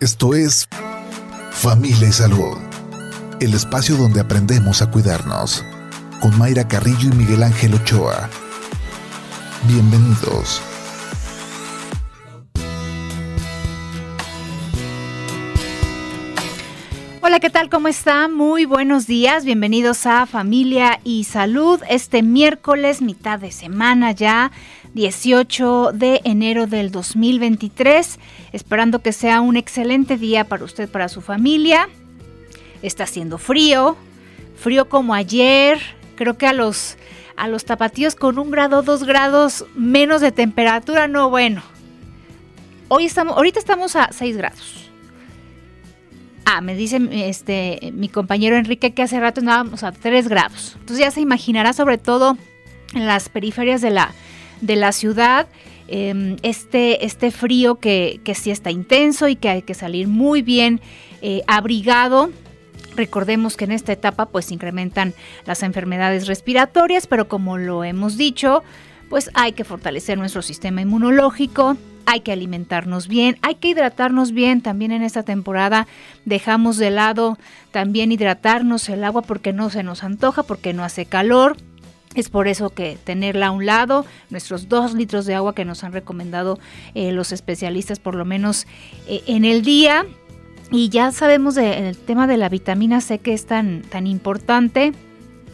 Esto es Familia y Salud, el espacio donde aprendemos a cuidarnos, con Mayra Carrillo y Miguel Ángel Ochoa. Bienvenidos. Hola, ¿qué tal? ¿Cómo está? Muy buenos días. Bienvenidos a Familia y Salud. Este miércoles, mitad de semana ya, 18 de enero del 2023. Esperando que sea un excelente día para usted, para su familia. Está haciendo frío, frío como ayer. Creo que a los, a los tapatíos con un grado, dos grados menos de temperatura, no, bueno. Hoy estamos, ahorita estamos a 6 grados Ah, me dice este, mi compañero Enrique que hace rato andábamos a 3 grados. Entonces ya se imaginará sobre todo en las periferias de la, de la ciudad em, este, este frío que, que, sí está intenso y que hay que salir muy bien eh, abrigado. Recordemos que en esta etapa pues incrementan las enfermedades respiratorias, pero como lo hemos dicho, pues hay que fortalecer nuestro sistema inmunológico, hay que alimentarnos bien, hay que hidratarnos bien. También en esta temporada dejamos de lado también hidratarnos el agua porque no se nos antoja, porque no hace calor. Es por eso que tenerla a un lado, nuestros dos litros de agua que nos han recomendado eh, los especialistas por lo menos eh, en el día. Y ya sabemos del tema de la vitamina C que es tan, tan importante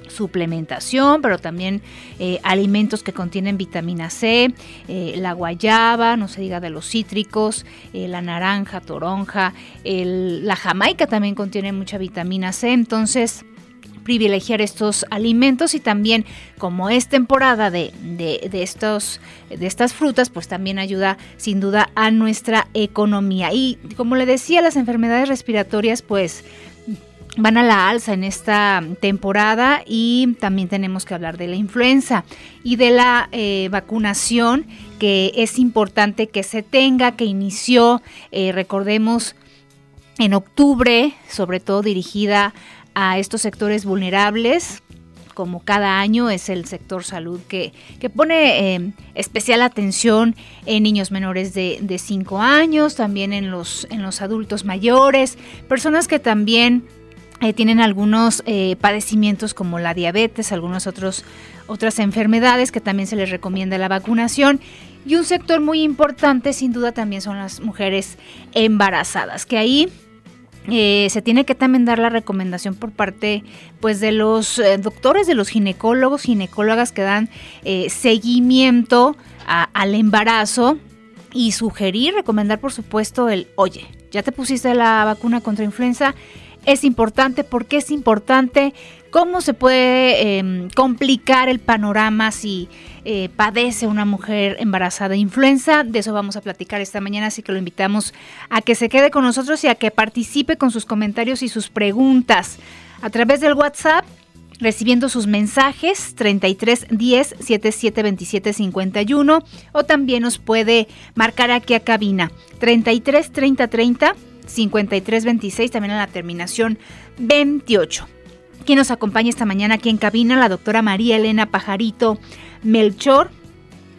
suplementación, pero también eh, alimentos que contienen vitamina C, la guayaba, no se diga de los cítricos, la naranja, toronja, la jamaica también contiene mucha vitamina C, entonces privilegiar estos alimentos y también como es temporada de, de, estos, de estas frutas, pues también ayuda sin duda a nuestra economía. Y como le decía, las enfermedades respiratorias pues van a la alza en esta temporada y también tenemos que hablar de la influenza y de la eh, vacunación que es importante que se tenga, que inició, eh, recordemos, en octubre, sobre todo dirigida a estos sectores vulnerables. Como cada año es el sector salud que, que pone eh, especial atención en niños menores de 5 años, también en los, en los adultos mayores, personas que también eh, tienen algunos eh, padecimientos como la diabetes, algunas otras enfermedades que también se les recomienda la vacunación. Y un sector muy importante sin duda también son las mujeres embarazadas, que ahí eh, se tiene que también dar la recomendación por parte pues de los doctores, de los ginecólogos, ginecólogas que dan seguimiento al embarazo y sugerir, recomendar por supuesto el, oye, ya te pusiste la vacuna contra influenza, es importante, por qué es importante, cómo se puede em, complicar el panorama si eh, padece una mujer embarazada de influenza. De eso vamos a platicar esta mañana, así que lo invitamos a que se quede con nosotros y a que participe con sus comentarios y sus preguntas a través del WhatsApp. Recibiendo sus mensajes 33 10 77 27 51 o también nos puede marcar aquí a cabina 33 30 30 5326, también en la terminación 28. Quien nos acompaña esta mañana aquí en cabina, la doctora María Elena Pajarito Melchor.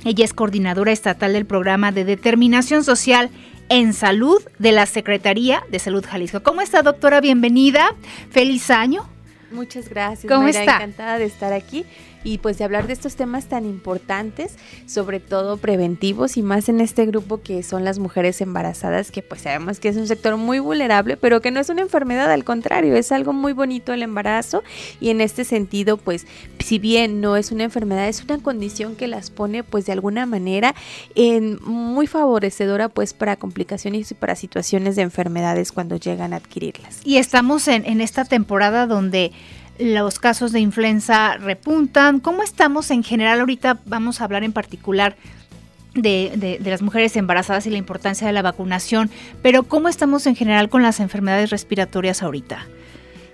Ella es coordinadora estatal del programa de determinación social en salud de la Secretaría de Salud Jalisco. ¿Cómo está, doctora? Bienvenida. Feliz año. Muchas gracias. ¿Cómo está? Encantada de estar aquí y pues de hablar de estos temas tan importantes, sobre todo preventivos y más en este grupo que son las mujeres embarazadas, que pues sabemos que es un sector muy vulnerable, pero que no es una enfermedad, al contrario, es algo muy bonito el embarazo y en este sentido pues si bien no es una enfermedad, es una condición que las pone pues de alguna manera en muy favorecedora pues para complicaciones y para situaciones de enfermedades cuando llegan a adquirirlas. Y estamos en, en esta temporada donde los casos de influenza repuntan. ¿Cómo estamos en general? Ahorita vamos a hablar en particular de, las mujeres embarazadas y la importancia de la vacunación, pero ¿cómo estamos en general con las enfermedades respiratorias ahorita?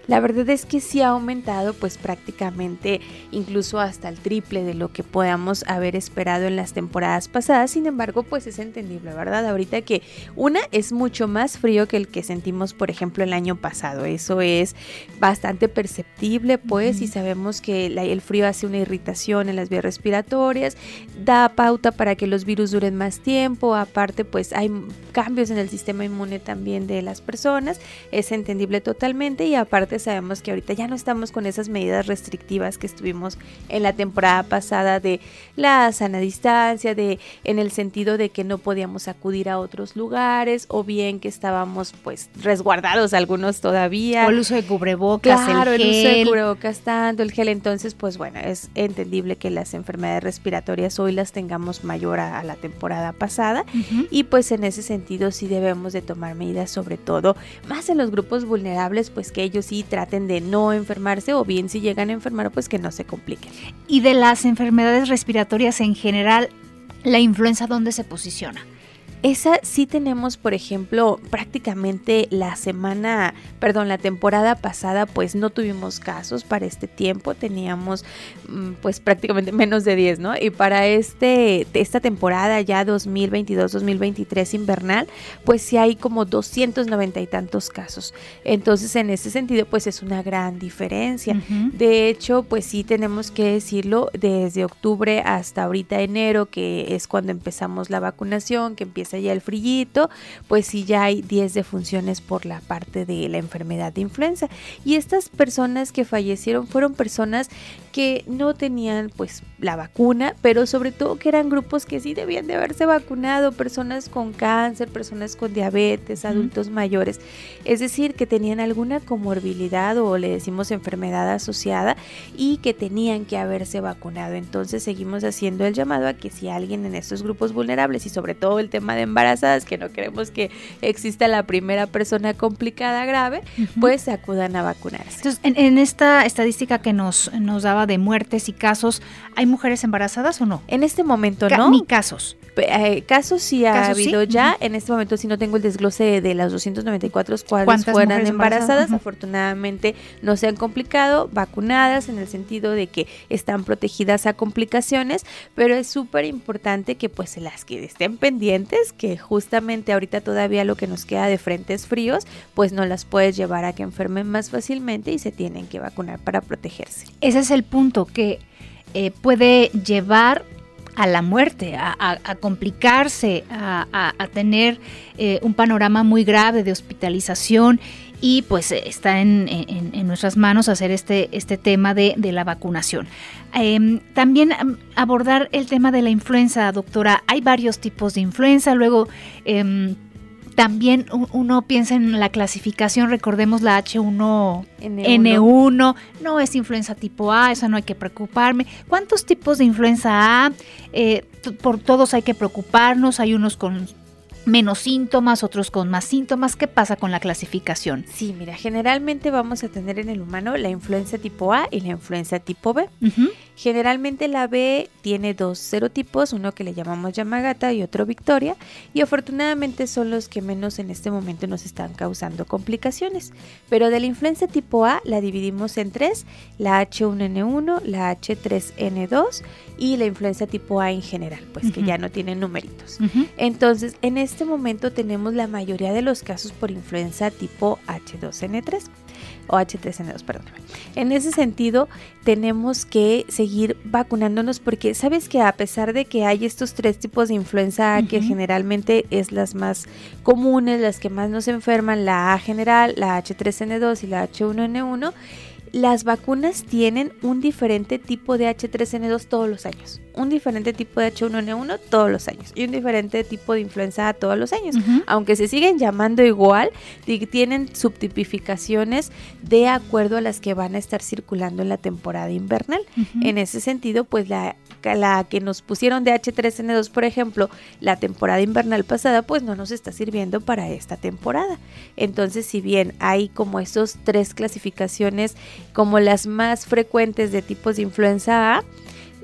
La verdad es que sí ha aumentado pues prácticamente incluso hasta el triple de lo que podamos haber esperado en las temporadas pasadas. Sin embargo, pues es entendible, ¿verdad? Ahorita que una es mucho más frío que el que sentimos, por ejemplo, el año pasado. Eso es bastante perceptible, pues, y sabemos que el frío hace una irritación en las vías respiratorias, da pauta para que los virus duren más tiempo. Aparte, pues hay cambios en el sistema inmune también de las personas. Es entendible totalmente y aparte sabemos que ahorita ya no estamos con esas medidas restrictivas que estuvimos en la temporada pasada de la sana distancia, de en el sentido de que no podíamos acudir a otros lugares o bien que estábamos pues resguardados algunos todavía. O el uso de cubrebocas, claro, el, el uso de cubrebocas tanto, el gel, entonces pues bueno, es entendible que las enfermedades respiratorias hoy las tengamos mayor a, la temporada pasada. Y pues en ese sentido sí debemos de tomar medidas sobre todo más en los grupos vulnerables pues que ellos sí traten de no enfermarse o bien si llegan a enfermar pues que no se compliquen. Y de las enfermedades respiratorias en general, la influenza dónde se posiciona? Esa sí tenemos, por ejemplo, prácticamente la semana, perdón, la temporada pasada, pues no tuvimos casos para este tiempo, teníamos mm, pues prácticamente menos de 10, ¿no? Y para este, esta temporada ya 2022-2023 invernal, pues sí hay como 290 y tantos casos. Entonces, en ese sentido, pues es una gran diferencia. De hecho, pues sí tenemos que decirlo, desde octubre hasta ahorita enero, que es cuando empezamos la vacunación, que empieza ya el frillito, pues sí ya hay 10 defunciones por la parte de la enfermedad de influenza. Y estas personas que fallecieron fueron personas que no tenían pues la vacuna, pero sobre todo que eran grupos que sí debían de haberse vacunado, personas con cáncer, personas con diabetes, adultos mayores, es decir, que tenían alguna comorbilidad o le decimos enfermedad asociada y que tenían que haberse vacunado. Entonces seguimos haciendo el llamado a que si alguien en estos grupos vulnerables y sobre todo el tema de embarazadas, que no queremos que exista la primera persona complicada grave, pues acudan a vacunarse. Entonces, en, esta estadística que nos, nos daba de muertes y casos, ¿hay mujeres embarazadas o no? En este momento no. Ni casos. Eh, casos sí ha habido ya. En este momento sí no tengo el desglose de las 294 cuáles fueran embarazadas. Afortunadamente no se han complicado, vacunadas en el sentido de que están protegidas a complicaciones, pero es súper importante que pues las que estén pendientes, que justamente ahorita todavía lo que nos queda de frentes fríos, pues no las puedes llevar a que enfermen más fácilmente y se tienen que vacunar para protegerse. Ese es el punto que eh, puede llevar a la muerte, a, complicarse, a, tener eh, un panorama muy grave de hospitalización y pues está en, nuestras manos hacer este, este tema de, la vacunación. Em, también abordar el tema de la influenza, doctora. Hay varios tipos de influenza, luego... Em, también uno piensa en la clasificación, recordemos la H1N1, no es influenza tipo A, eso no hay que preocuparme. ¿Cuántos tipos de influenza A? Eh, por todos hay que preocuparnos, hay unos con menos síntomas, otros con más síntomas. ¿Qué pasa con la clasificación? Sí, mira, generalmente vamos a tener en el humano la influenza tipo A y la influenza tipo B. Generalmente la B tiene dos serotipos, uno que le llamamos Yamagata y otro Victoria, y afortunadamente son los que menos en este momento nos están causando complicaciones. Pero de la influenza tipo A la dividimos en tres, la H1N1, la H3N2 y la influenza tipo A en general, pues que ya no tienen numeritos. Entonces, en este momento tenemos la mayoría de los casos por influenza tipo H2N3 o H3N2, perdóname. En ese sentido, tenemos que seguir vacunándonos porque sabes que a pesar de que hay estos tres tipos de influenza que generalmente es las más comunes, las que más nos enferman, la A general, la H3N2 y la H1N1, las vacunas tienen un diferente tipo de H3N2 todos los años, un diferente tipo de H1N1 todos los años y un diferente tipo de influenza todos los años. Aunque se siguen llamando igual, tienen subtipificaciones de acuerdo a las que van a estar circulando en la temporada invernal. En ese sentido, pues la, la que nos pusieron de H3N2, por ejemplo, la temporada invernal pasada, pues no nos está sirviendo para esta temporada. Entonces, si bien hay como esos tres clasificaciones como las más frecuentes de tipos de influenza A,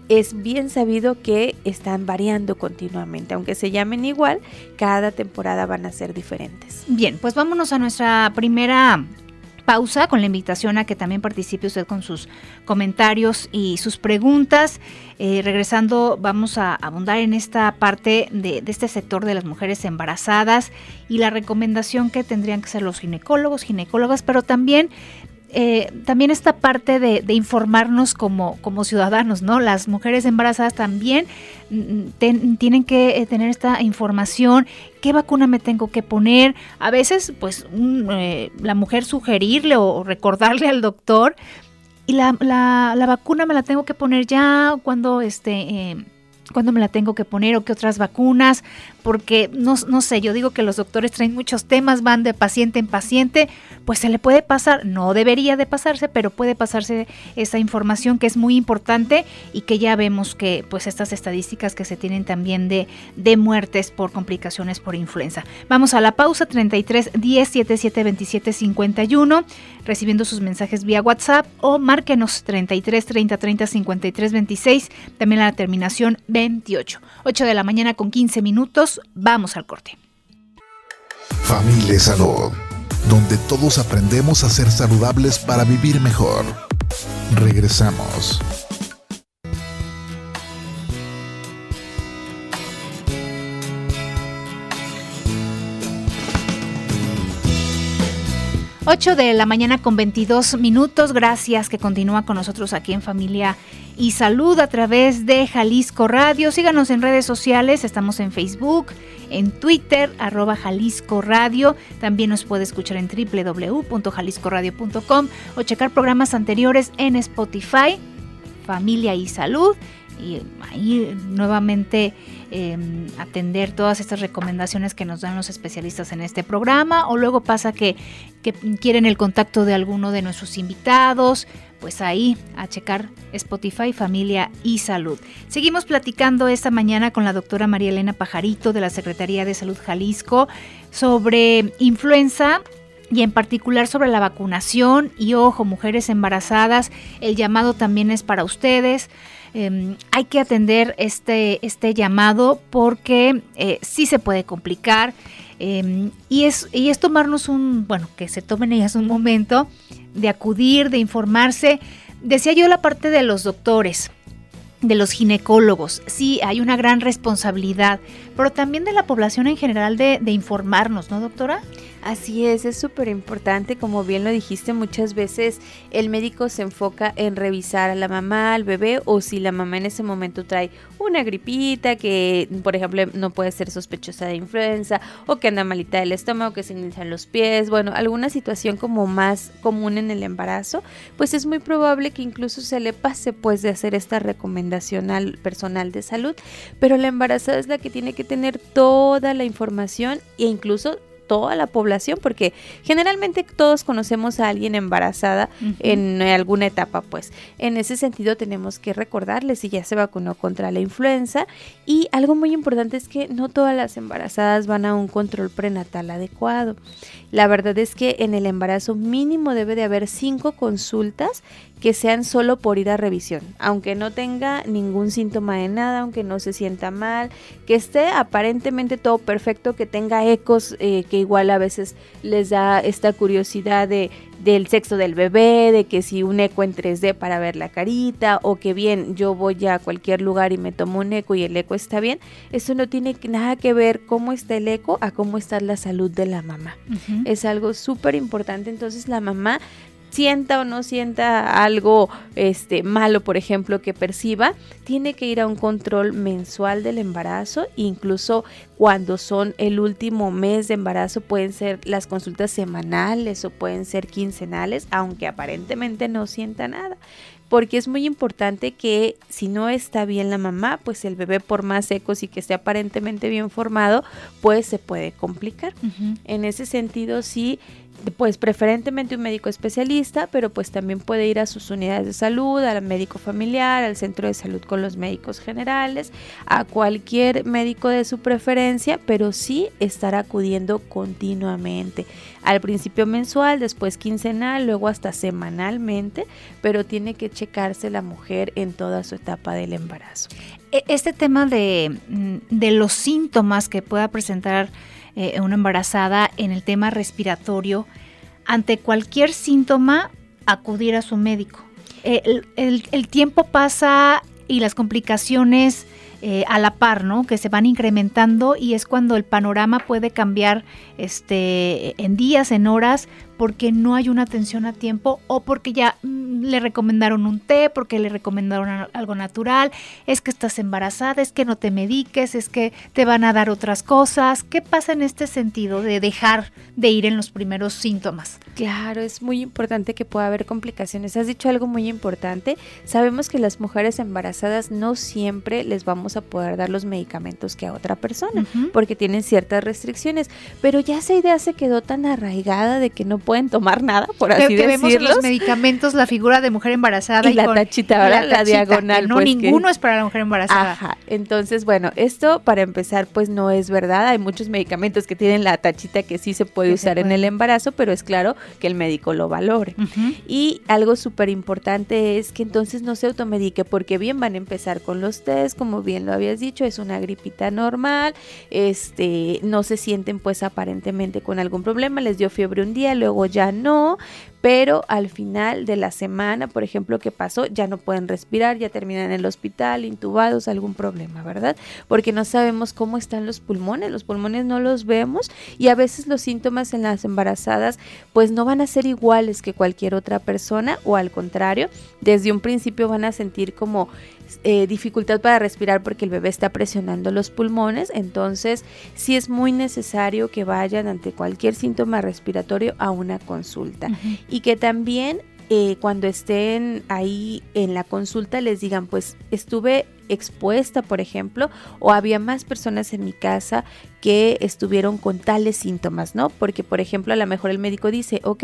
es bien sabido que están variando continuamente, aunque se llamen igual, cada temporada van a ser diferentes. Bien, pues vámonos a nuestra primera pausa con la invitación a que también participe usted con sus comentarios y sus preguntas. Eh, regresando, vamos a abundar en esta parte de, este sector de las mujeres embarazadas y la recomendación que tendrían que ser los ginecólogos, ginecólogas, pero también eh, también esta parte de, informarnos como, como, ciudadanos, ¿no? Las mujeres embarazadas también mm, tienen que eh, tener esta información, qué vacuna me tengo que poner, a veces pues eh, la mujer sugerirle o, recordarle al doctor y la, la, la, vacuna me la tengo que poner ya cuando este cuándo me la tengo que poner o qué otras vacunas, porque no, no, sé, yo digo que los doctores traen muchos temas, van de paciente en paciente, pues se le puede pasar, no debería de pasarse, pero puede pasarse esa información que es muy importante y que ya vemos que pues estas estadísticas que se tienen también de, de muertes por complicaciones por influenza. Vamos a la pausa 33 10 77 27 51, recibiendo sus mensajes vía WhatsApp o márquenos 33 30 30 53 26, también la terminación 28. 8 de la mañana con 15 minutos, vamos al corte. Familia Salud, donde todos aprendemos a ser saludables para vivir mejor. Regresamos. 8 de la mañana con 22 minutos. Gracias que continúa con nosotros aquí en Familia y Salud a través de Jalisco Radio. Síganos en redes sociales. Estamos en Facebook, en Twitter, arroba Jalisco Radio. También nos puede escuchar en www.jaliscoradio.com o checar programas anteriores en Spotify, Familia y Salud. Y ahí nuevamente Em, atender todas estas recomendaciones que nos dan los especialistas en este programa o luego pasa que, que quieren el contacto de alguno de nuestros invitados, pues ahí a checar Spotify, familia y salud. Seguimos platicando esta mañana con la doctora María Elena Pajarito de la Secretaría de Salud Jalisco sobre influenza y en particular sobre la vacunación y ojo, mujeres embarazadas, el llamado también es para ustedes. Em, hay que atender este, este llamado porque eh, sí se puede complicar em, y, es, y es tomarnos un, bueno, que se tomen ellas un momento de acudir, de informarse. Decía yo la parte de los doctores de los ginecólogos. Sí, hay una gran responsabilidad, pero también de la población en general de, informarnos, ¿no, doctora? Así es, es súper importante, como bien lo dijiste, muchas veces el médico se enfoca en revisar a la mamá, al bebé, o si la mamá en ese momento trae una gripita que, por ejemplo, no puede ser sospechosa de influenza, o que anda malita del estómago, que se inician los pies, bueno, alguna situación como más común en el embarazo, pues es muy probable que incluso se le pase pues de hacer esta recomendación al personal de salud, pero la embarazada es la que tiene que tener toda la información e incluso toda la población, porque generalmente todos conocemos a alguien embarazada en alguna etapa, pues. En ese sentido tenemos que recordarle si ya se vacunó contra la influenza. Y algo muy importante es que no todas las embarazadas van a un control prenatal adecuado. La verdad es que en el embarazo mínimo debe de haber cinco consultas que sean solo por ir a revisión, aunque no tenga ningún síntoma de nada, aunque no se sienta mal, que esté aparentemente todo perfecto, que tenga ecos, eh, que igual a veces les da esta curiosidad de, del sexo del bebé, de que si un eco en 3D para ver la carita, o que bien, yo voy a cualquier lugar y me tomo un eco y el eco está bien, eso no tiene nada que ver cómo está el eco a cómo está la salud de la mamá. Es algo súper importante, entonces la mamá sienta o no sienta algo este malo, por ejemplo, que perciba, tiene que ir a un control mensual del embarazo, incluso cuando son el último mes de embarazo pueden ser las consultas semanales o pueden ser quincenales, aunque aparentemente no sienta nada. Porque es muy importante que si no está bien la mamá, pues el bebé por más ecos y que esté aparentemente bien formado, pues se puede complicar. En ese sentido, sí pues preferentemente un médico especialista, pero pues también puede ir a sus unidades de salud, al médico familiar, al centro de salud con los médicos generales, a cualquier médico de su preferencia, pero sí estar acudiendo continuamente. Al principio mensual, después quincenal, luego hasta semanalmente, pero tiene que checarse la mujer en toda su etapa del embarazo. E, este tema de, mm, de los síntomas que pueda presentar eh, una embarazada en el tema respiratorio, ante cualquier síntoma acudir a su médico. El, tiempo pasa y las complicaciones eh, a la par, ¿no? Que se van incrementando y es cuando el panorama puede cambiar este, en días, en horas, porque no hay una atención a tiempo o porque ya mm, le recomendaron un té, porque le recomendaron algo natural, es que estás embarazada, es que no te mediques, es que te van a dar otras cosas. ¿Qué pasa en este sentido de dejar de ir en los primeros síntomas? Claro, es muy importante que pueda haber complicaciones. Has dicho algo muy importante. Sabemos que las mujeres embarazadas no siempre les vamos a poder dar los medicamentos que a otra persona, porque tienen ciertas restricciones, pero ya esa idea se quedó tan arraigada de que no pueden tomar nada, por así decirlo. vemos en los medicamentos la figura de mujer embarazada y, la tachita, ahora la, diagonal. no, pues, ninguno es para la mujer embarazada. Ajá, entonces, bueno, esto para empezar, pues no es verdad. Hay muchos medicamentos que tienen la tachita que sí se puede usar en el embarazo, pero es claro que el médico lo valore. Y algo súper importante es que entonces no se automedique, porque bien van a empezar con los test, como bien lo habías dicho, es una gripita normal, este, no se sienten pues aparentemente con algún problema, les dio fiebre un día, luego ya no, pero al final de la semana, por ejemplo, que pasó, ya no pueden respirar, ya terminan en el hospital, intubados, algún problema, ¿verdad? Porque no sabemos cómo están los pulmones, los pulmones no los vemos y a veces los síntomas en las embarazadas pues no van a ser iguales que cualquier otra persona o al contrario, desde un principio van a sentir como eh, dificultad para respirar porque el bebé está presionando los pulmones, entonces sí es muy necesario que vayan ante cualquier síntoma respiratorio a una consulta. Y que también eh, cuando estén ahí en la consulta les digan pues estuve expuesta, por ejemplo, o había más personas en mi casa que estuvieron con tales síntomas, ¿no? Porque, por ejemplo, a lo mejor el médico dice, ok,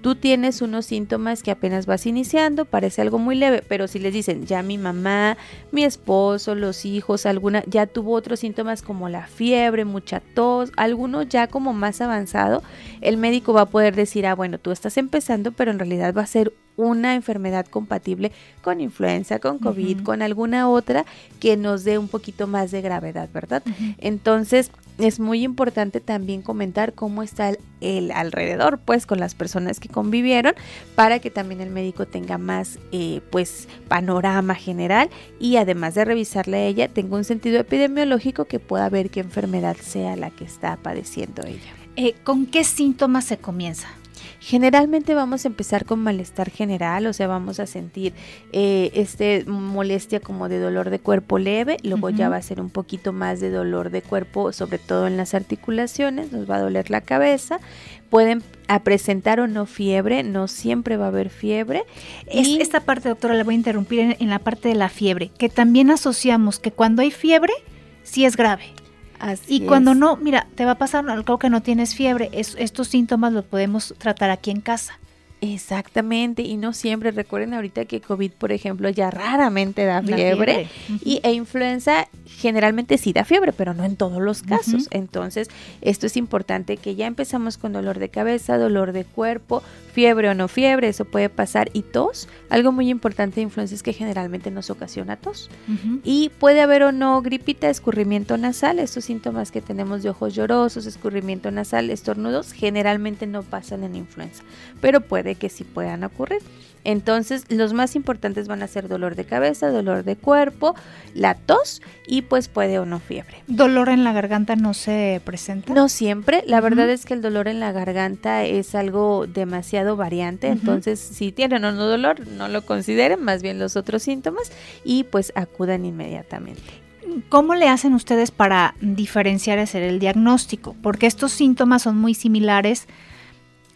tú tienes unos síntomas que apenas vas iniciando, parece algo muy leve, pero si les dicen, ya mi mamá, mi esposo, los hijos, alguna, ya tuvo otros síntomas como la fiebre, mucha tos, alguno ya como más avanzado, el médico va a poder decir, ah, bueno, tú estás empezando, pero en realidad va a ser una enfermedad compatible con influenza, con COVID, con alguna otra que nos dé un poquito más de gravedad, ¿verdad? Entonces, es muy importante también comentar cómo está el, alrededor, pues, con las personas que convivieron, para que también el médico tenga más, eh, pues, panorama general y además de revisarle a ella, tenga un sentido epidemiológico que pueda ver qué enfermedad sea la que está padeciendo ella. Eh, ¿Con qué síntomas se comienza? Generalmente vamos a empezar con malestar general, o sea, vamos a sentir eh, este molestia como de dolor de cuerpo leve, luego ya va a ser un poquito más de dolor de cuerpo, sobre todo en las articulaciones, nos va a doler la cabeza, pueden presentar o no fiebre, no siempre va a haber fiebre. y esta parte, doctora, la voy a interrumpir en, la parte de la fiebre, que también asociamos que cuando hay fiebre, sí es grave y cuando no, mira, te va a pasar algo que no tienes fiebre, estos síntomas los podemos tratar aquí en casa. Exactamente, y no siempre. Recuerden ahorita que COVID, por ejemplo, ya raramente da fiebre, y e influenza generalmente sí da fiebre, pero no en todos los casos. Entonces, esto es importante que ya empezamos con dolor de cabeza, dolor de cuerpo, fiebre o no fiebre, eso puede pasar, y tos. Algo muy importante de influenza es que generalmente nos ocasiona tos. Y puede haber o no gripita, escurrimiento nasal, estos síntomas que tenemos de ojos llorosos, escurrimiento nasal, estornudos, generalmente no pasan en influenza, pero puede que sí puedan ocurrir. Entonces, los más importantes van a ser dolor de cabeza, dolor de cuerpo, la tos y pues puede o no fiebre. ¿Dolor en la garganta no se presenta? No siempre. La verdad es que el dolor en la garganta es algo demasiado variante. Entonces, si tienen o no dolor, no lo consideren, más bien los otros síntomas y pues acudan inmediatamente. ¿Cómo le hacen ustedes para diferenciar hacer el diagnóstico? Porque estos síntomas son muy similares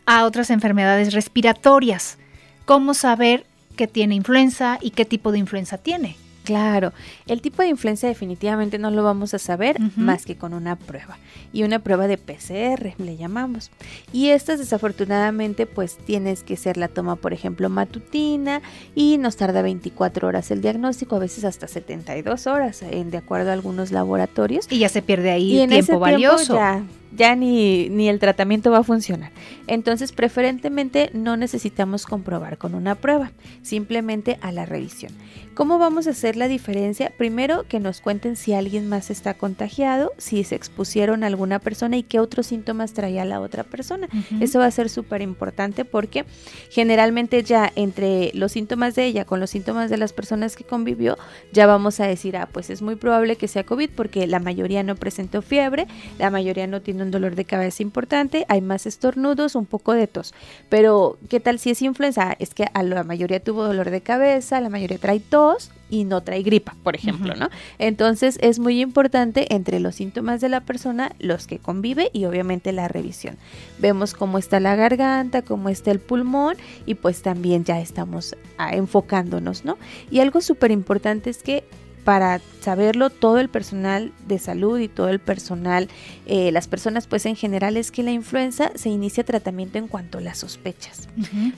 a otras enfermedades respiratorias. ¿Cómo saber que tiene influenza y qué tipo de influenza tiene? Claro, el tipo de influenza definitivamente no lo vamos a saber más que con una prueba y una prueba de PCR le llamamos. Y estas desafortunadamente pues tienes que ser la toma por ejemplo matutina y nos tarda 24 horas el diagnóstico, a veces hasta 72 horas en de acuerdo a algunos laboratorios. Y ya se pierde ahí tiempo valioso. ya ya ni, ni el tratamiento va a funcionar. Entonces, preferentemente no necesitamos comprobar con una prueba, simplemente a la revisión. ¿Cómo vamos a hacer la diferencia? Primero, que nos cuenten si alguien más está contagiado, si se expusieron a alguna persona y qué otros síntomas traía la otra persona. Eso va a ser súper importante porque generalmente ya entre los síntomas de ella con los síntomas de las personas que convivió, ya vamos a decir, ah, pues es muy probable que sea COVID porque la mayoría no presentó fiebre, la mayoría no tiene un dolor de cabeza importante, hay más estornudos, un poco de tos. Pero, ¿qué tal si es influenza? Es que a la mayoría tuvo dolor de cabeza, la mayoría trae tos y no trae gripa, por ejemplo, ¿no? Entonces es muy importante entre los síntomas de la persona, los que convive y obviamente la revisión. Vemos cómo está la garganta, cómo está el pulmón y pues también ya estamos ah, enfocándonos, ¿no? Y algo súper importante es que para saberlo todo el personal de salud y todo el personal, eh, las personas pues en general es que la influenza se inicia tratamiento en cuanto las sospechas.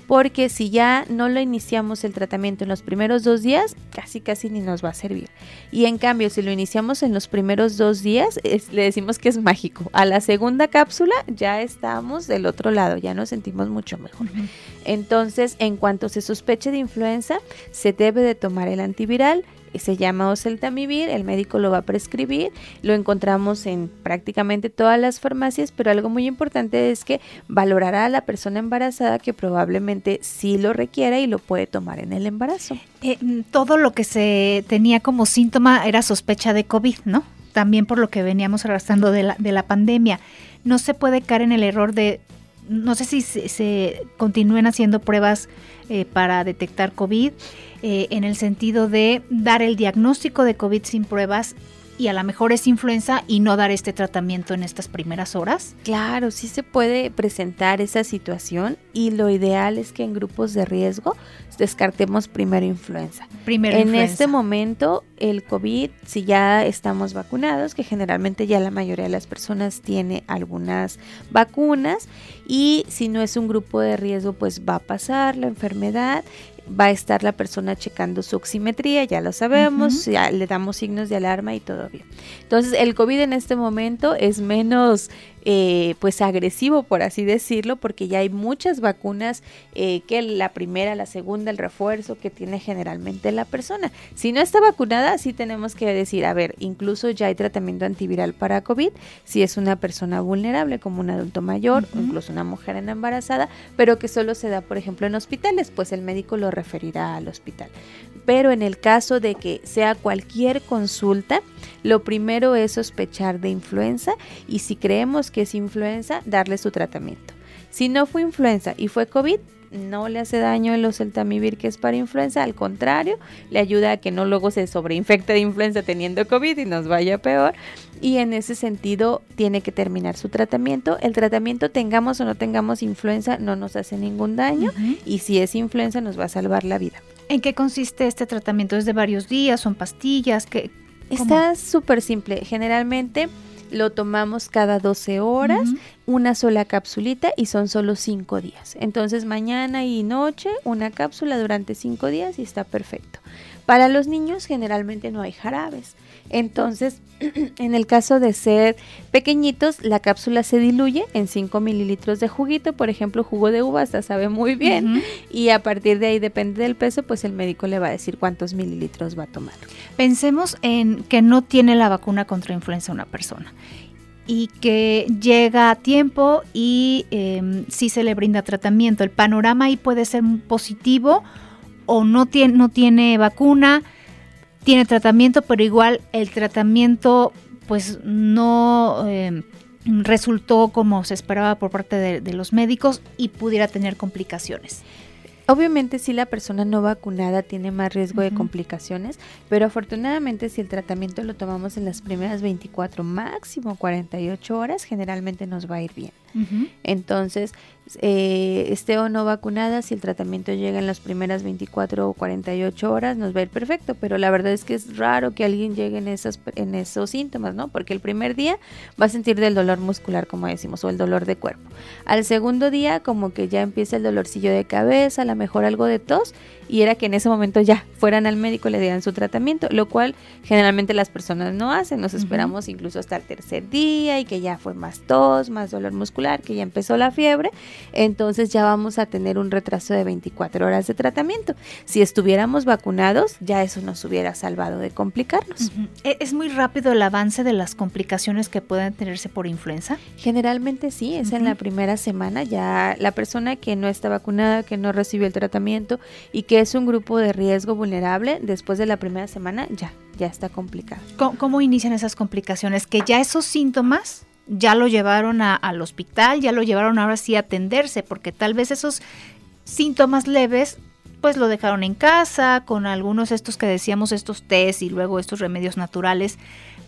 Porque si ya no lo iniciamos el tratamiento en los primeros dos días, casi casi ni nos va a servir. Y en cambio, si lo iniciamos en los primeros dos días, le decimos que es mágico. A la segunda cápsula ya estamos del otro lado, ya nos sentimos mucho mejor. Entonces, en cuanto se sospeche de influenza, se debe de tomar el antiviral se llama oseltamivir, el médico lo va a prescribir, lo encontramos en prácticamente todas las farmacias, pero algo muy importante es que valorará a la persona embarazada que probablemente sí lo requiera y lo puede tomar en el embarazo. Eh, mm, todo lo que se tenía como síntoma era sospecha de COVID, ¿no? También por lo que veníamos arrastrando de la, de la pandemia. No se puede caer en el error de no sé si se, continúen haciendo pruebas eh, para detectar COVID, eh, en el sentido de dar el diagnóstico de COVID sin pruebas y a lo mejor es influenza y no dar este tratamiento en estas primeras horas? Claro, sí se puede presentar esa situación y lo ideal es que en grupos de riesgo descartemos primero influenza. Primero en este momento el COVID, si ya estamos vacunados, que generalmente ya la mayoría de las personas tiene algunas vacunas y si no es un grupo de riesgo, pues va a pasar la enfermedad va a estar la persona checando su oximetría, ya lo sabemos, ya le damos signos de alarma y todo bien. Entonces, el COVID en este momento es menos eh, pues agresivo, por así decirlo, porque ya hay muchas vacunas eh, que la primera, la segunda, el refuerzo que tiene generalmente la persona. Si no está vacunada, sí tenemos que decir, a ver, incluso ya hay tratamiento antiviral para COVID, si es una persona vulnerable como un adulto mayor o incluso una mujer en embarazada, pero que solo se da, por ejemplo, en hospitales, pues el médico lo referirá al hospital. Pero en el caso de que sea cualquier consulta, lo primero es sospechar de influenza y si creemos que es influenza, darle su tratamiento. Si no fue influenza y fue COVID, no le hace daño el oseltamivir que es para influenza, al contrario, le ayuda a que no luego se sobreinfecte de influenza teniendo COVID y nos vaya peor. Y en ese sentido tiene que terminar su tratamiento. El tratamiento tengamos o no tengamos influenza no nos hace ningún daño y si es influenza nos va a salvar la vida. ¿En qué consiste este tratamiento? ¿Es de varios días? ¿Son pastillas? ¿Qué, Está súper simple. Generalmente lo tomamos cada 12 horas, una sola capsulita y son solo 5 días. Entonces mañana y noche una cápsula durante 5 días y está perfecto. Para los niños generalmente no hay jarabes. Entonces, en el caso de ser pequeñitos, la cápsula se diluye en 5 mililitros de juguito, por ejemplo, jugo de uva, hasta sabe muy bien. Y a partir de ahí, depende del peso, pues el médico le va a decir cuántos mililitros va a tomar. Pensemos en que no tiene la vacuna contra influenza una persona y que llega a tiempo y eh, sí se le brinda tratamiento. El panorama ahí puede ser positivo o no tiene, no tiene vacuna tiene tratamiento, pero igual el tratamiento pues no eh, resultó como se esperaba por parte de, los médicos y pudiera tener complicaciones. Obviamente si la persona no vacunada tiene más riesgo de complicaciones, pero afortunadamente si el tratamiento lo tomamos en las primeras 24, máximo 48 horas, generalmente nos va a ir bien. Entonces, eh, esté o no vacunada, si el tratamiento llega en las primeras 24 o 48 horas, nos va a ir perfecto, pero la verdad es que es raro que alguien llegue en, en esos síntomas, ¿no? Porque el primer día va a sentir del dolor muscular, como decimos, o el dolor de cuerpo. Al segundo día, como que ya empieza el dolorcillo de cabeza, a lo mejor algo de tos, y era que en ese momento ya fueran al médico y le dieran su tratamiento, lo cual generalmente las personas no hacen, nos esperamos incluso hasta el tercer día y que ya fue más tos, más dolor muscular, que ya empezó la fiebre entonces ya vamos a tener un retraso de 24 horas de tratamiento. Si estuviéramos vacunados, ya eso nos hubiera salvado de complicarnos. ¿E-, ¿Es muy rápido el avance de las complicaciones que puedan tenerse por influenza? Generalmente sí, es en la primera semana. Ya la persona que no está vacunada, que no recibió el tratamiento y que es un grupo de riesgo vulnerable, después de la primera semana ya, ya está complicado. cómo inician esas complicaciones? Que ya esos síntomas ya lo llevaron al hospital, ya lo llevaron ahora sí a atenderse, porque tal vez esos síntomas leves pues lo dejaron en casa con algunos estos que decíamos estos test y luego estos remedios naturales,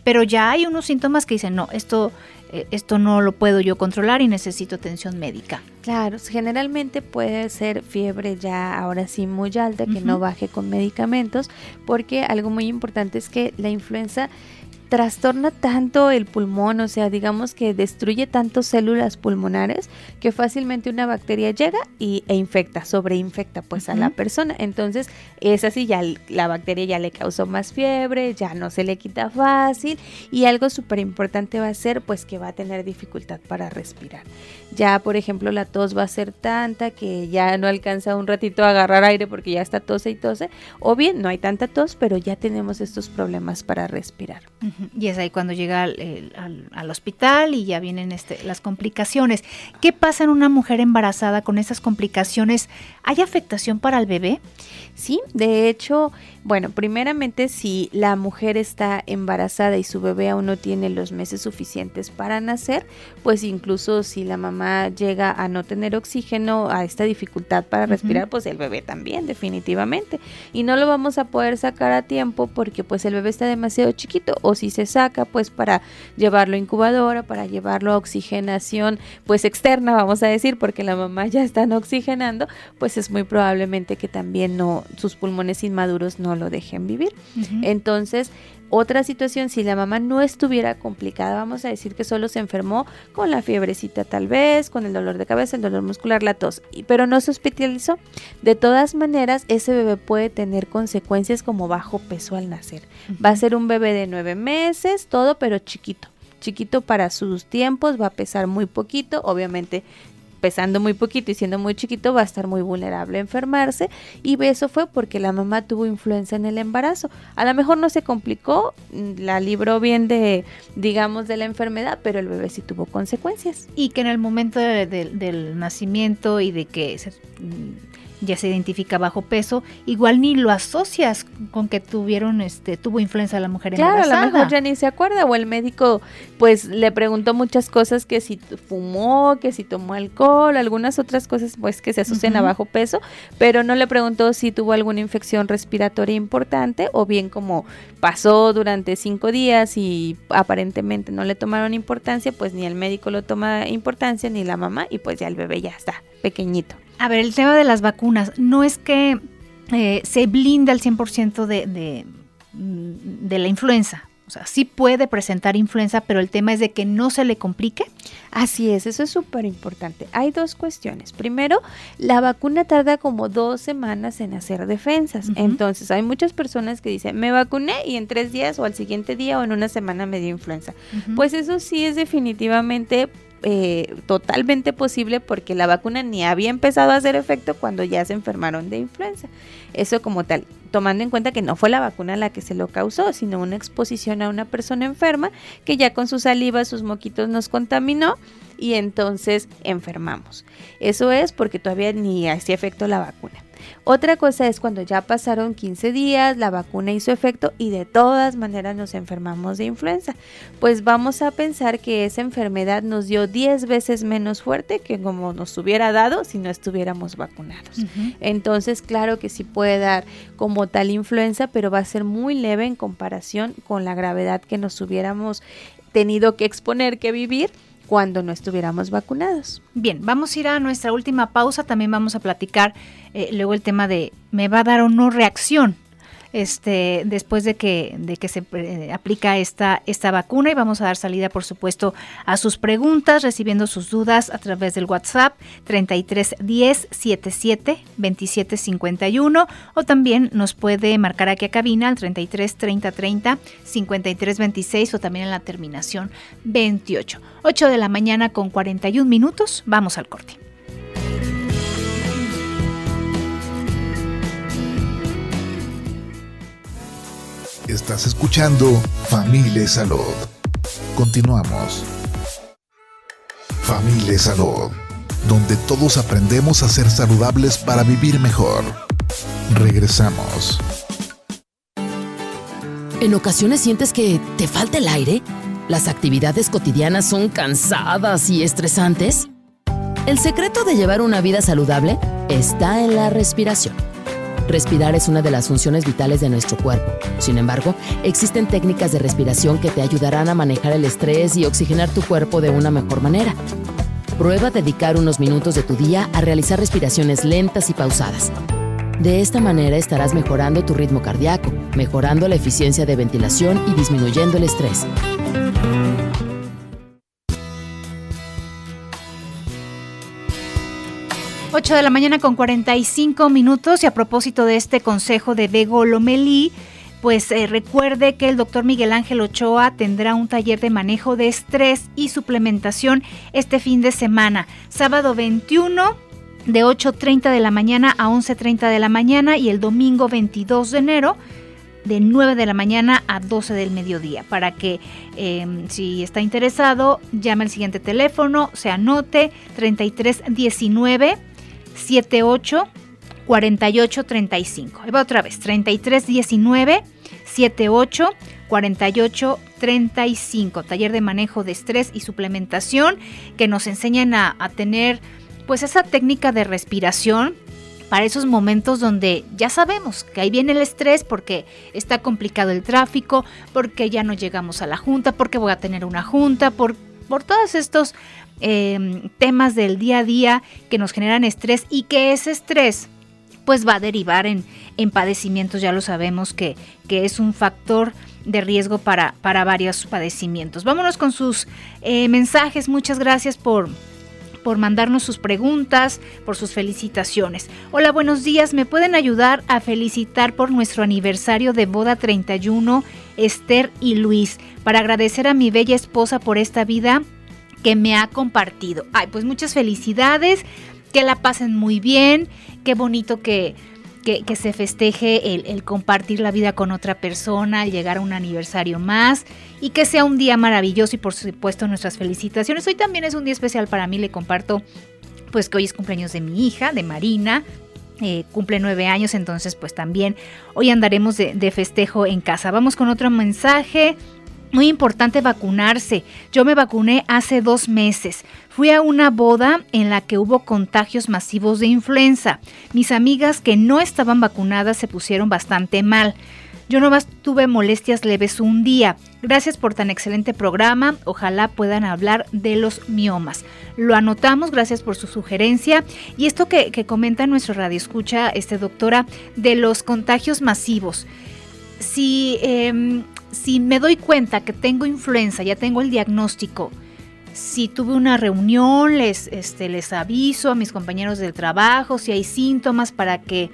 pero ya hay unos síntomas que dicen, no, esto eh, esto no lo puedo yo controlar y necesito atención médica. Claro, generalmente puede ser fiebre ya ahora sí muy alta que no baje con medicamentos, porque algo muy importante es que la influenza trastorna tanto el pulmón, o sea, digamos que destruye tanto células pulmonares que fácilmente una bacteria llega y, e infecta, sobreinfecta pues a la persona. Entonces es así, ya la bacteria ya le causó más fiebre, ya no se le quita fácil y algo súper importante va a ser pues que va a tener dificultad para respirar. Ya por ejemplo la tos va a ser tanta que ya no alcanza un ratito a agarrar aire porque ya está tose y tose, o bien no hay tanta tos, pero ya tenemos estos problemas para respirar. Y es ahí cuando llega al, hospital y ya vienen este, las complicaciones. ¿Qué pasa en una mujer embarazada con esas complicaciones? ¿Hay afectación para el bebé? Sí, de hecho, bueno, primeramente si la mujer está embarazada y su bebé aún no tiene los meses suficientes para nacer, pues incluso si la mamá llega a no tener oxígeno, a esta dificultad para respirar, pues el bebé también, definitivamente. Y no lo vamos a poder sacar a tiempo porque pues el bebé está demasiado chiquito o si se saca pues para llevarlo a incubadora, para llevarlo a oxigenación pues externa, vamos a decir, porque la mamá ya está oxigenando, pues es muy probablemente que también no sus pulmones inmaduros no lo dejen vivir. Entonces, otra situación, si la mamá no estuviera complicada, vamos a decir que solo se enfermó con la fiebrecita tal vez, con el dolor de cabeza, el dolor muscular, la tos, pero no se hospitalizó. De todas maneras, ese bebé puede tener consecuencias como bajo peso al nacer. Va a ser un bebé de nueve meses, todo, pero chiquito chiquito para sus tiempos, va a pesar muy poquito, obviamente pesando muy poquito y siendo muy chiquito va a estar muy vulnerable a enfermarse y eso fue porque la mamá tuvo influenza en el embarazo. A lo mejor no se complicó, mm, la libró bien de, digamos, de la enfermedad, pero el bebé sí tuvo consecuencias. Y que en el momento del nacimiento y de que se ya se identifica bajo peso, igual ni lo asocias con que tuvieron, este, tuvo influenza la mujer embarazada. Claro, a lo mejor ya ni se acuerda, o el médico pues le preguntó muchas cosas que si fumó, que si tomó alcohol, algunas otras cosas pues que se asocian a bajo peso, pero no le preguntó si tuvo alguna infección respiratoria importante o bien como pasó durante cinco días y aparentemente no le tomaron importancia, pues ni el médico lo toma importancia ni la mamá y pues ya el bebé ya está pequeñito. A ver, el tema de las vacunas, no es que eh, se blinda al 100% de, de, mm, de la influenza. O sea, sí puede presentar influenza, pero el tema es de que no se le complique. Así es, eso es súper importante. Hay dos cuestiones. Primero, la vacuna tarda como dos semanas en hacer defensas. Entonces, hay muchas personas que dicen, me vacuné y en tres días o al siguiente día o en una semana me dio influenza. Pues eso sí es definitivamente eh, totalmente posible porque la vacuna ni había empezado a hacer efecto cuando ya se enfermaron de influenza. Eso como tal, tomando en cuenta que no fue la vacuna la que se lo causó, sino una exposición a una persona enferma que ya con su saliva, sus moquitos nos contaminó y entonces enfermamos. Eso es porque todavía ni hacía efecto la vacuna. Otra cosa es cuando ya pasaron 15 días, la vacuna hizo efecto y de todas maneras nos enfermamos de influenza. Pues vamos a pensar que esa enfermedad nos dio 10 veces menos fuerte que como nos hubiera dado si no estuviéramos vacunados. Entonces, claro que sí puede dar como tal influenza, pero va a ser muy leve en comparación con la gravedad que nos hubiéramos tenido que exponer, que vivir cuando no estuviéramos vacunados. Bien, vamos a ir a nuestra última pausa. También vamos a platicar eh, luego el tema de me va a dar o no reacción este, después de que, se eh, aplica esta, esta vacuna y vamos a dar salida, por supuesto, a sus preguntas, recibiendo sus dudas a través del WhatsApp 33 10 77 27 51 o también nos puede marcar aquí a cabina al 33 30 30 53 26 o también en la terminación 28. 8 de la mañana con 41 minutos, vamos al corte. Estás escuchando Familia Salud. Continuamos. Familia Salud, donde todos aprendemos a ser saludables para vivir mejor. Regresamos. ¿En ocasiones sientes que te falta el aire? ¿Las actividades cotidianas son cansadas y estresantes? El secreto de llevar una vida saludable está en la respiración. Respirar es una de las funciones vitales de nuestro cuerpo. Sin embargo, existen técnicas de respiración que te ayudarán a manejar el estrés y oxigenar tu cuerpo de una mejor manera. Prueba dedicar unos minutos de tu día a realizar respiraciones lentas y pausadas. De esta manera estarás mejorando tu ritmo cardíaco, mejorando la eficiencia de ventilación y disminuyendo el estrés. 8 de la mañana con 45 minutos y a propósito de este consejo de Bego Lomelí, pues eh, recuerde que el doctor Miguel Ángel Ochoa tendrá un taller de manejo de estrés y suplementación este fin de semana, sábado 21 de 8.30 de la mañana a 11.30 de la mañana y el domingo 22 de enero de 9 de la mañana a 12 del mediodía. Para que em, si está interesado, llame al siguiente teléfono, se anote 3319 78 48 35. Ahí va otra vez, 33 19 78 48 35. Taller de manejo de estrés y suplementación que nos enseñan a, a tener pues esa técnica de respiración para esos momentos donde ya sabemos que ahí viene el estrés porque está complicado el tráfico, porque ya no llegamos a la junta, porque voy a tener una junta, por, por todos estos Em, temas del día a día que nos generan estrés y que ese estrés pues va a derivar en, en padecimientos, ya lo sabemos que, que es un factor de riesgo para, para varios padecimientos. Vámonos con sus eh, mensajes, muchas gracias por, por mandarnos sus preguntas, por sus felicitaciones. Hola, buenos días. ¿Me pueden ayudar a felicitar por nuestro aniversario de boda 31, Esther y Luis, para agradecer a mi bella esposa por esta vida que me ha compartido. Ay, pues muchas felicidades, que la pasen muy bien, qué bonito que, que, se festeje el, compartir la vida con otra persona, llegar a un aniversario más y que sea un día maravilloso y por supuesto nuestras felicitaciones. Hoy también es un día especial para mí, le comparto pues que hoy es cumpleaños de mi hija, de Marina, eh, cumple nueve años, entonces pues también hoy andaremos de, de, festejo en casa. Vamos con otro mensaje. Muy importante vacunarse. Yo me vacuné hace dos meses. Fui a una boda en la que hubo contagios masivos de influenza. Mis amigas que no estaban vacunadas se pusieron bastante mal. Yo nomás tuve molestias leves un día. Gracias por tan excelente programa. Ojalá puedan hablar de los miomas. Lo anotamos, gracias por su sugerencia. Y esto que, comenta nuestro radio escucha, este doctora, de los contagios masivos. Si em, si me doy cuenta que tengo influenza, ya tengo el diagnóstico, si tuve una reunión, les, este, les aviso a mis compañeros del trabajo, si hay síntomas para que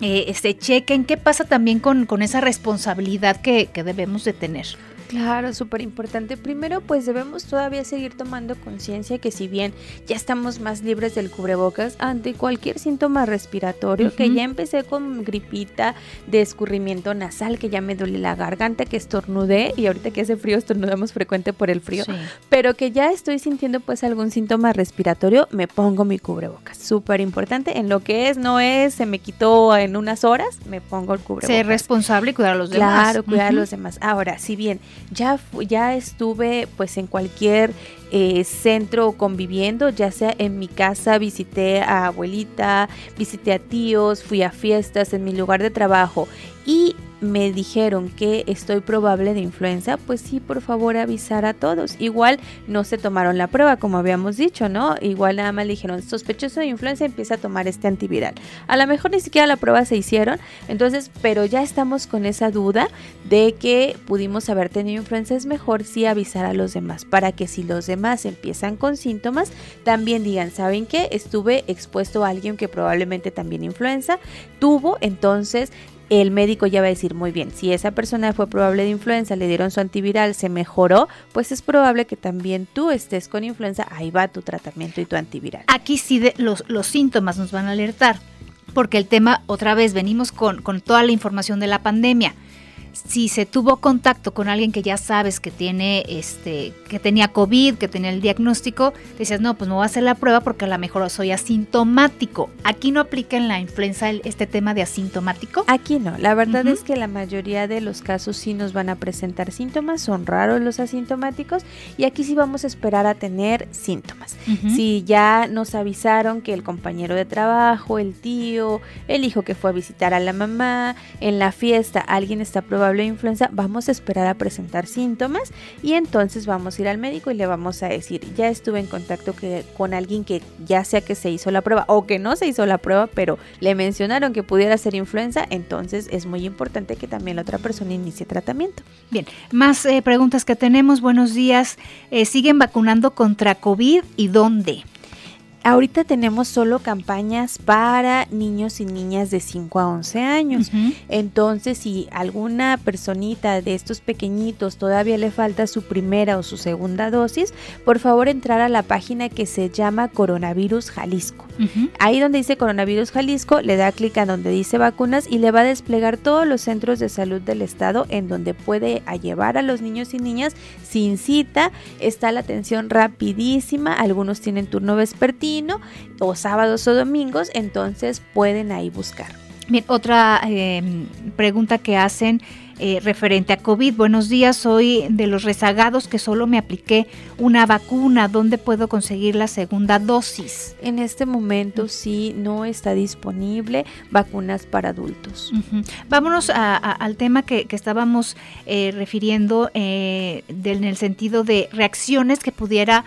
eh, este, chequen qué pasa también con, esa responsabilidad que, que debemos de tener. Claro, súper importante. Primero, pues debemos todavía seguir tomando conciencia que si bien ya estamos más libres del cubrebocas ante cualquier síntoma respiratorio, que ya empecé con gripita de escurrimiento nasal, que ya me duele la garganta, que estornudé y ahorita que hace frío estornudamos frecuente por el frío, pero que ya estoy sintiendo pues algún síntoma respiratorio, me pongo mi cubrebocas. Súper importante. En lo que es, no es, se me quitó en unas horas, me pongo el cubrebocas. Ser responsable y cuidar a los demás. Claro, cuidar a los demás. Ahora, si bien ya, ya estuve pues en cualquier eh, centro conviviendo, ya sea en mi casa, visité a abuelita, visité a tíos, fui a fiestas en mi lugar de trabajo. Y me dijeron que estoy probable de influenza, pues sí, por favor avisar a todos. Igual no se tomaron la prueba, como habíamos dicho, ¿no? Igual nada más dijeron, sospechoso de influenza, empieza a tomar este antiviral. A lo mejor ni siquiera la prueba se hicieron, entonces, pero ya estamos con esa duda de que pudimos haber tenido influenza, es mejor sí avisar a los demás, para que si los demás empiezan con síntomas, también digan, ¿saben qué? Estuve expuesto a alguien que probablemente también influenza tuvo, entonces el médico ya va a decir muy bien, si esa persona fue probable de influenza, le dieron su antiviral, se mejoró, pues es probable que también tú estés con influenza, ahí va tu tratamiento y tu antiviral. Aquí sí los, los síntomas nos van a alertar, porque el tema, otra vez, venimos con, con toda la información de la pandemia si se tuvo contacto con alguien que ya sabes que tiene este que tenía COVID, que tenía el diagnóstico, dices, "No, pues me voy a hacer la prueba porque a lo mejor soy asintomático." Aquí no aplica en la influenza este tema de asintomático? Aquí no. La verdad es que la mayoría de los casos sí nos van a presentar síntomas, son raros los asintomáticos y aquí sí vamos a esperar a tener síntomas. Si ya nos avisaron que el compañero de trabajo, el tío, el hijo que fue a visitar a la mamá, en la fiesta alguien está probando influenza, vamos a esperar a presentar síntomas y entonces vamos a ir al médico y le vamos a decir, ya estuve en contacto que, con alguien que ya sea que se hizo la prueba o que no se hizo la prueba, pero le mencionaron que pudiera ser influenza, entonces es muy importante que también la otra persona inicie tratamiento. Bien, más eh, preguntas que tenemos. Buenos días. Eh, ¿Siguen vacunando contra COVID y dónde? Ahorita tenemos solo campañas para niños y niñas de 5 a 11 años. Entonces, si alguna personita de estos pequeñitos todavía le falta su primera o su segunda dosis, por favor entrar a la página que se llama Coronavirus Jalisco. Ahí donde dice Coronavirus Jalisco, le da clic a donde dice vacunas y le va a desplegar todos los centros de salud del estado en donde puede llevar a los niños y niñas sin cita. Está la atención rapidísima, algunos tienen turno vespertino o sábados o domingos, entonces pueden ahí buscar. Bien, otra em, pregunta que hacen eh, referente a COVID. Buenos días, soy de los rezagados que solo me apliqué una vacuna. ¿Dónde puedo conseguir la segunda dosis? En este momento sí no está disponible vacunas para adultos. Vámonos al tema que, estábamos eh, refiriendo eh, en el sentido de reacciones que pudiera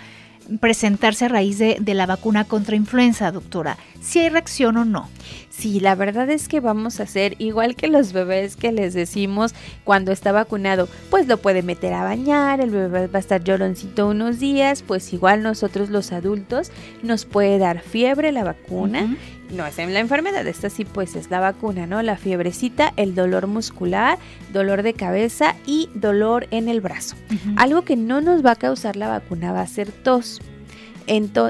presentarse a raíz de, la vacuna contra influenza, doctora? ¿Si hay reacción o no? Sí, la verdad es que vamos a hacer igual que los bebés que les decimos cuando está vacunado, pues lo puede meter a bañar, el bebé va a estar lloroncito unos días, pues igual nosotros los adultos nos puede dar fiebre la vacuna no es en la enfermedad, esta sí pues es la vacuna, ¿no? La fiebrecita, el dolor muscular, dolor de cabeza y dolor en el brazo. Algo que no nos va a causar la vacuna va a ser tos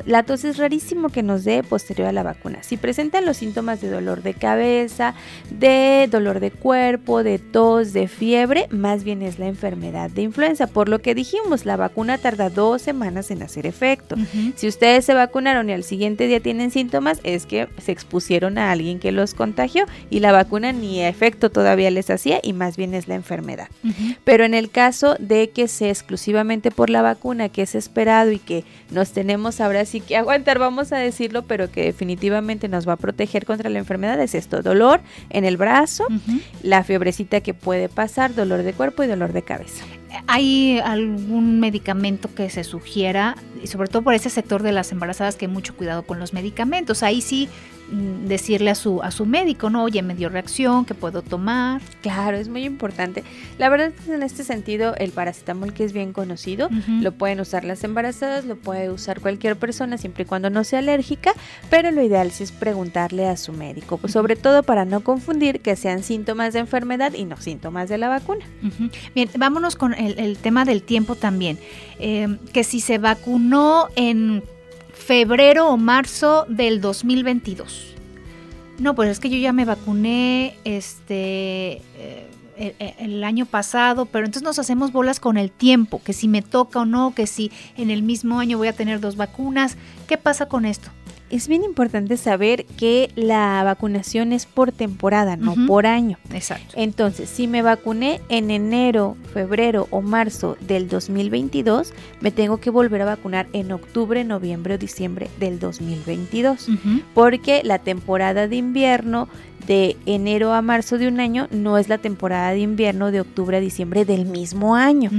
la tos es rarísimo que nos dé posterior a la vacuna. Si presentan los síntomas de dolor de cabeza, de dolor de cuerpo, de tos, de fiebre, más bien es la enfermedad de influenza. Por lo que dijimos, la vacuna tarda dos semanas en hacer efecto. Si ustedes se vacunaron y al siguiente día tienen síntomas, es que se expusieron a alguien que los contagió y la vacuna ni efecto todavía les hacía y más bien es la enfermedad. Pero en el caso de que sea exclusivamente por la vacuna que es esperado y que nos tenemos ahora sí que aguantar, vamos a decirlo, pero que definitivamente nos va a proteger contra la enfermedad es esto, dolor en el brazo, la fiebrecita que puede pasar, dolor de cuerpo y dolor de cabeza. ¿Hay algún medicamento que se sugiera, y sobre todo por ese sector de las embarazadas, que hay mucho cuidado con los medicamentos? Ahí sí decirle a su, a su médico, ¿no? Oye, me dio reacción, ¿qué puedo tomar? Claro, es muy importante. La verdad es que en este sentido el paracetamol que es bien conocido, lo pueden usar las embarazadas, lo puede usar cualquier persona siempre y cuando no sea alérgica, pero lo ideal sí es preguntarle a su médico, pues sobre todo para no confundir que sean síntomas de enfermedad y no síntomas de la vacuna. Bien, vámonos con el, tema del tiempo también. Eh, que si se vacunó en febrero o marzo del 2022. No, pues es que yo ya me vacuné este eh, el, el, año pasado, pero entonces nos hacemos bolas con el tiempo, que si me toca o no, que si en el mismo año voy a tener dos vacunas. ¿Qué pasa con esto? Es bien importante saber que la vacunación es por temporada, no por año. Exacto. Entonces, si me vacuné en enero, febrero o marzo del 2022, me tengo que volver a vacunar en octubre, noviembre o diciembre del 2022, porque la temporada de invierno de enero a marzo de un año no es la temporada de invierno de octubre a diciembre del mismo año.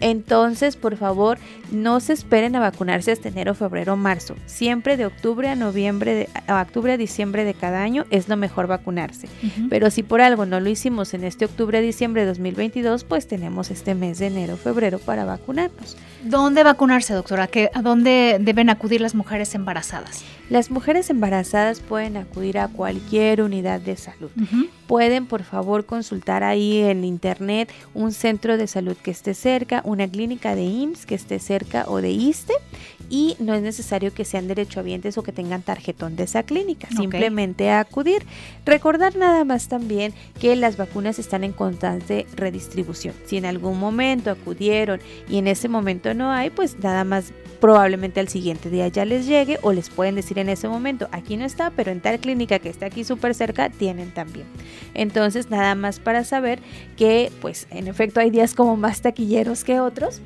Entonces, por favor, no se esperen a vacunarse hasta enero, febrero, marzo. Siempre de octubre a noviembre, a octubre a diciembre de cada año es lo mejor vacunarse. Pero si por algo no lo hicimos en este octubre a diciembre de 2022, pues tenemos este mes de enero, febrero para vacunarnos. ¿Dónde vacunarse, doctora? ¿A dónde deben acudir las mujeres embarazadas? Las mujeres embarazadas pueden acudir a cualquier unidad de salud. Pueden, por favor, consultar ahí en internet un centro de salud que esté cerca, una clínica de IMSS que esté cerca o de ISTE y no es necesario que sean derechohabientes o que tengan tarjetón de esa clínica, simplemente acudir. Recordar nada más también que las vacunas están en constante redistribución. Si en algún momento acudieron y en ese momento no hay, pues nada más probablemente al siguiente día ya les llegue o les pueden decir en ese momento, aquí no está, pero en tal clínica que está aquí súper cerca, tienen también. Entonces, nada más para saber que, pues, en efecto hay días como más taquilleros que otros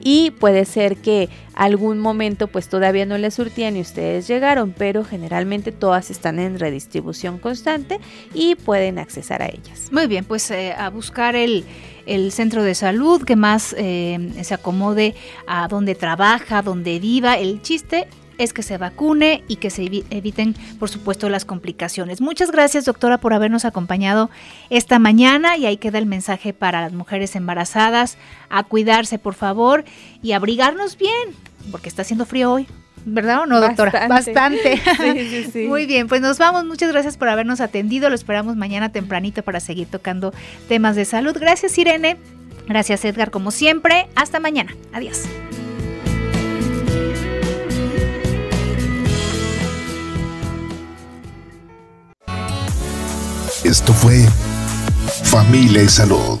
y puede ser que algún momento pues todavía no les surtían y ustedes llegaron, pero generalmente todas están en redistribución constante y pueden accesar a ellas. Muy bien, pues eh, a buscar el el centro de salud que más eh, se acomode a donde trabaja, donde viva. El chiste es que se vacune y que se eviten, por supuesto, las complicaciones. Muchas gracias, doctora, por habernos acompañado esta mañana y ahí queda el mensaje para las mujeres embarazadas, a cuidarse, por favor, y abrigarnos bien, porque está haciendo frío hoy. ¿Verdad o no, doctora? Bastante. Muy bien, pues nos vamos. Muchas gracias por habernos atendido. Lo esperamos mañana tempranito para seguir tocando temas de salud. Gracias, Irene. Gracias, Edgar, como siempre. Hasta mañana. Adiós. Esto fue Familia y Salud